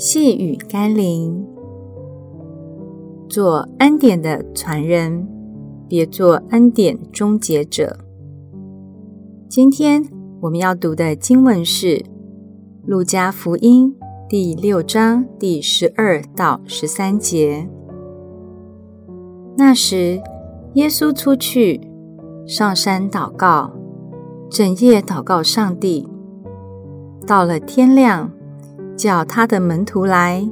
细雨甘霖，做恩典的传人，别做恩典终结者。今天我们要读的经文是《路加福音》第六章第十二到十三节。那时，耶稣出去上山祷告，整夜祷告上帝。到了天亮，叫他的门徒来，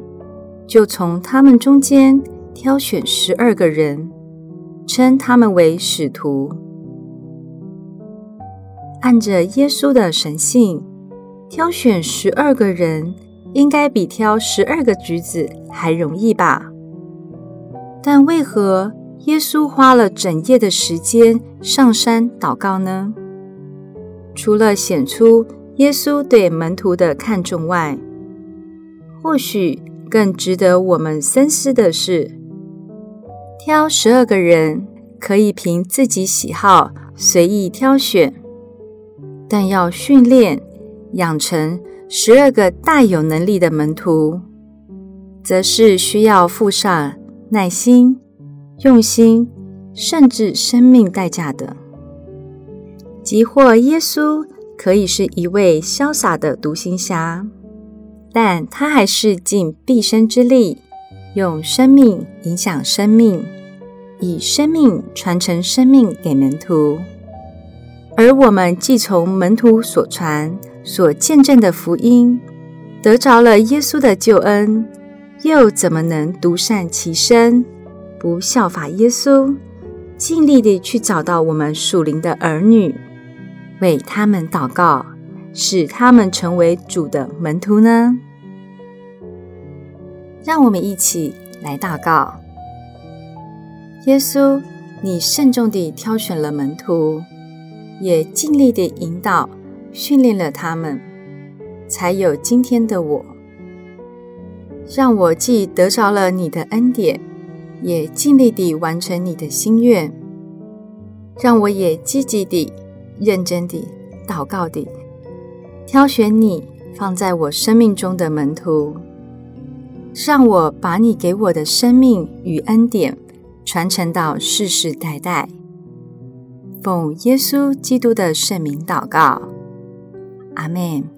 就从他们中间挑选十二个人，称他们为使徒。按着耶稣的神性，挑选十二个人，应该比挑十二个橘子还容易吧？但为何耶稣花了整夜的时间上山祷告呢？除了显出耶稣对门徒的看重外，或许更值得我们深思的是，挑十二个人可以凭自己喜好随意挑选，但要训练养成十二个大有能力的门徒，则是需要付上耐心、用心，甚至生命代价的。即或耶稣可以是一位潇洒的独行侠。但他还是尽毕生之力，用生命影响生命，以生命传承生命给门徒。而我们既从门徒所传、所见证的福音，得着了耶稣的救恩，又怎么能独善其身，不效法耶稣，尽力地去找到我们属灵的儿女，为他们祷告，使他们成为主的门徒呢？让我们一起来祷告。耶稣，你慎重地挑选了门徒，也尽力地引导、训练了他们，才有今天的我。让我既得着了你的恩典，也尽力地完成你的心愿。让我也积极地、认真地、祷告地挑选你放在我生命中的门徒。让我把你给我的生命与恩典传承到世世代代。奉耶稣基督的圣名祷告，阿门。